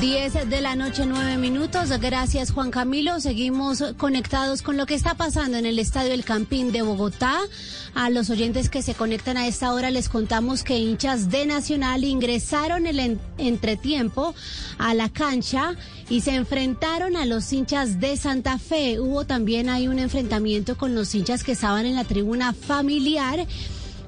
10 de la noche, 9 minutos. Gracias, Juan Camilo. Seguimos conectados con lo que está pasando en el Estadio El Campín de Bogotá. A los oyentes que se conectan a esta hora les contamos que hinchas de Nacional ingresaron el en- entretiempo a la cancha y se enfrentaron a los hinchas de Santa Fe. Hubo también ahí un enfrentamiento con los hinchas que estaban en la tribuna familiar.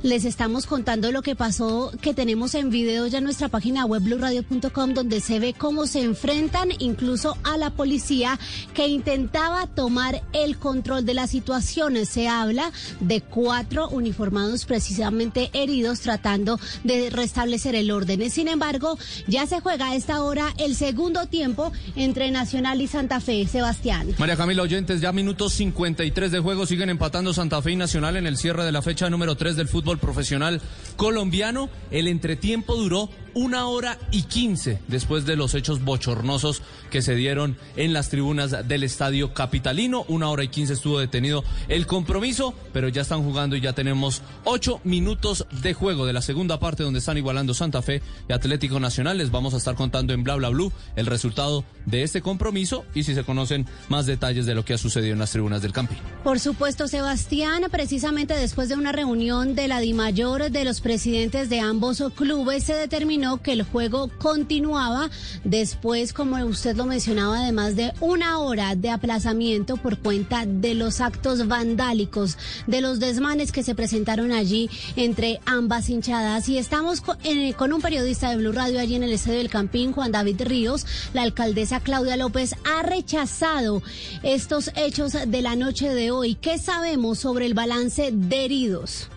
Les estamos contando lo que pasó, que tenemos en video ya en nuestra página web blueradio.com, donde se ve cómo se enfrentan incluso a la policía que intentaba tomar el control de la situación. Se habla de cuatro uniformados precisamente heridos tratando de restablecer el orden. Sin embargo, ya se juega a esta hora el segundo tiempo entre Nacional y Santa Fe. Sebastián. María Camila Oyentes, ya minutos 53 de juego, siguen empatando Santa Fe y Nacional en el cierre de la fecha número 3 del fútbol profesional colombiano. El entretiempo duró una hora y quince después de los hechos bochornosos que se dieron en las tribunas del estadio capitalino. Una hora y quince estuvo detenido el compromiso, pero ya están jugando y ya tenemos ocho minutos de juego de la segunda parte donde están igualando Santa Fe y Atlético Nacional. Les vamos a estar contando en Bla Bla Blue el resultado de este compromiso y si se conocen más detalles de lo que ha sucedido en las tribunas del Campín. Por supuesto, Sebastián, precisamente después de una reunión de la DIMAYOR de los presidentes de ambos clubes, se determinó que el juego continuaba después, como usted lo mencionaba, además de una hora de aplazamiento por cuenta de los actos vandálicos, de los desmanes que se presentaron allí entre ambas hinchadas. Y estamos eh, con un periodista de Blue Radio allí en el Estadio del Campín, Juan David Ríos. La alcaldesa Claudia López ha rechazado estos hechos de la noche de hoy. ¿Qué sabemos sobre el balance de heridos?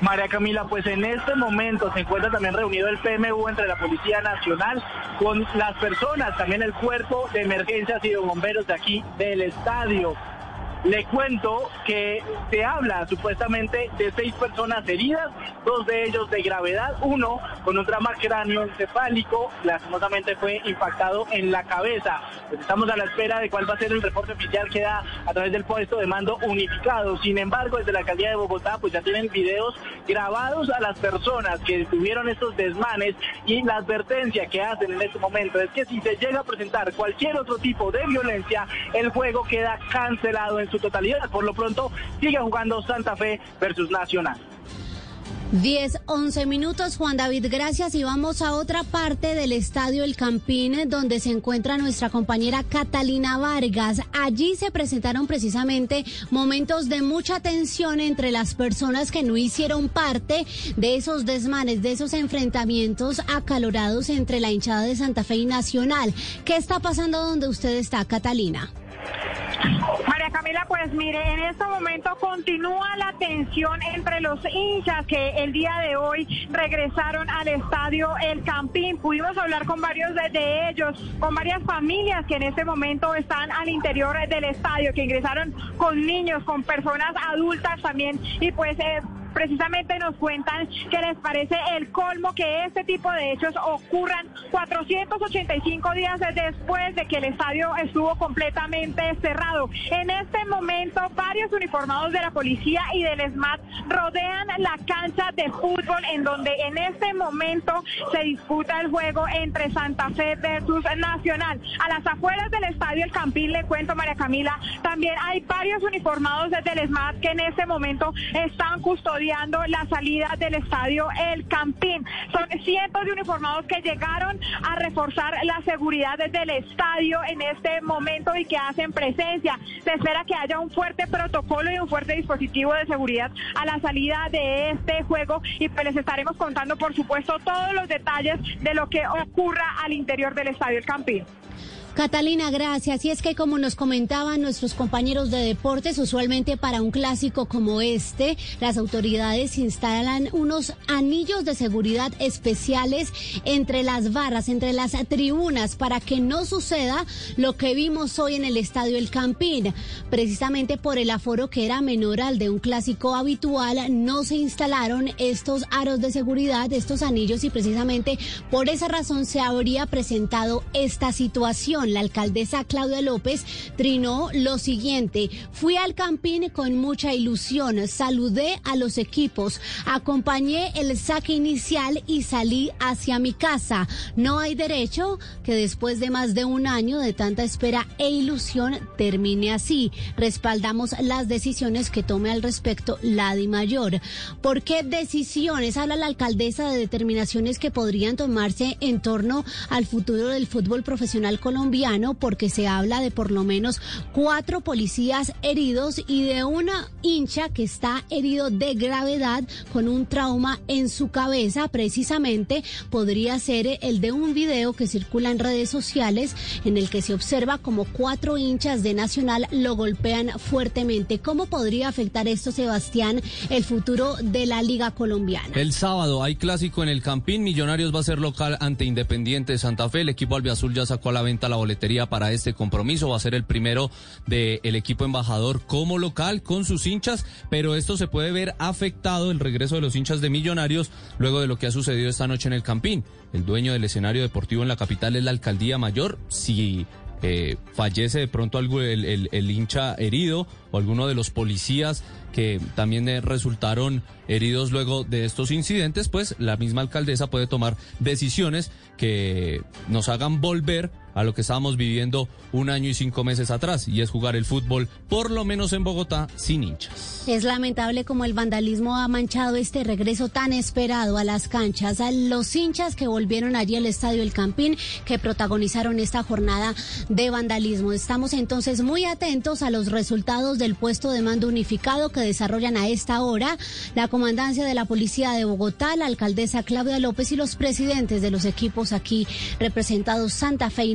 María Camila, pues en este momento se encuentra también reunido el PMU entre la Policía Nacional con las personas, también el cuerpo de emergencias y de bomberos de aquí del estadio. Le cuento que se habla supuestamente de seis personas heridas, dos de ellos de gravedad, uno con un trauma cráneoencefálico, lastimosamente fue impactado en la cabeza. Pues estamos a la espera de cuál va a ser el reporte oficial que da a través del puesto de mando unificado. Sin embargo, desde la alcaldía de Bogotá, pues ya tienen videos grabados a las personas que tuvieron estos desmanes y la advertencia que hacen en este momento es que si se llega a presentar cualquier otro tipo de violencia, el juego queda cancelado en su totalidad. Por lo pronto, sigue jugando Santa Fe versus Nacional. 10, 11 minutos, Juan David, gracias. Y vamos a otra parte del Estadio El Campín, donde se encuentra nuestra compañera Catalina Vargas. Allí se presentaron precisamente momentos de mucha tensión entre las personas que no hicieron parte de esos desmanes, de esos enfrentamientos acalorados entre la hinchada de Santa Fe y Nacional. ¿Qué está pasando donde usted está, Catalina? Pues mire, en este momento continúa la tensión entre los hinchas que el día de hoy regresaron al estadio El Campín. Pudimos hablar con varios de, de ellos, con varias familias que en este momento están al interior del estadio, que ingresaron con niños, con personas adultas también, y pues... Eh, precisamente nos cuentan que les parece el colmo que este tipo de hechos ocurran 485 días después de que el estadio estuvo completamente cerrado. En este momento, varios uniformados de la policía y del SMAT rodean la cancha de fútbol en donde en este momento se disputa el juego entre Santa Fe versus Nacional. A las afueras del estadio El Campín, le cuento María Camila, también hay varios uniformados del SMAT que en este momento están custodiando la salida del estadio El Campín. Son cientos de uniformados que llegaron a reforzar la seguridad del estadio en este momento y que hacen presencia. Se espera que haya un fuerte protocolo y un fuerte dispositivo de seguridad a la salida de este juego y pues les estaremos contando, por supuesto, todos los detalles de lo que ocurra al interior del estadio El Campín. Catalina, gracias. Y es que como nos comentaban nuestros compañeros de deportes, usualmente para un clásico como este, las autoridades instalan unos anillos de seguridad especiales entre las barras, entre las tribunas, para que no suceda lo que vimos hoy en el estadio El Campín. Precisamente por el aforo que era menor al de un clásico habitual, no se instalaron estos aros de seguridad, estos anillos, y precisamente por esa razón se habría presentado esta situación. La alcaldesa Claudia López trinó lo siguiente. Fui al Campín con mucha ilusión, saludé a los equipos, acompañé el saque inicial y salí hacia mi casa. No hay derecho que después de más de un año de tanta espera e ilusión termine así. Respaldamos las decisiones que tome al respecto la Di Mayor. ¿Por qué decisiones? Habla la alcaldesa de determinaciones que podrían tomarse en torno al futuro del fútbol profesional colombiano, porque se habla de por lo menos cuatro policías heridos y de una hincha que está herido de gravedad con un trauma en su cabeza. Precisamente podría ser el de un video que circula en redes sociales en el que se observa como cuatro hinchas de Nacional lo golpean fuertemente. ¿Cómo podría afectar esto, Sebastián, el futuro de la Liga Colombiana? El sábado hay clásico en el Campín. Millonarios va a ser local ante Independiente de Santa Fe. El equipo albiazul ya sacó a la venta la para este compromiso. Va a ser el primero del equipo embajador como local con sus hinchas, pero esto se puede ver afectado el regreso de los hinchas de Millonarios luego de lo que ha sucedido esta noche en el Campín. El dueño del escenario deportivo en la capital es la alcaldía mayor. Si eh, fallece de pronto algo el, el, el, hincha herido o alguno de los policías que también eh, resultaron heridos luego de estos incidentes, pues la misma alcaldesa puede tomar decisiones que nos hagan volver a lo que estábamos viviendo un año y cinco meses atrás, y es jugar el fútbol, por lo menos en Bogotá, sin hinchas. Es lamentable como el vandalismo ha manchado este regreso tan esperado a las canchas, a los hinchas que volvieron allí al Estadio El Campín, que protagonizaron esta jornada de vandalismo. Estamos entonces muy atentos a los resultados del puesto de mando unificado que desarrollan a esta hora la comandancia de la Policía de Bogotá, la alcaldesa Claudia López y los presidentes de los equipos aquí representados Santa Fe y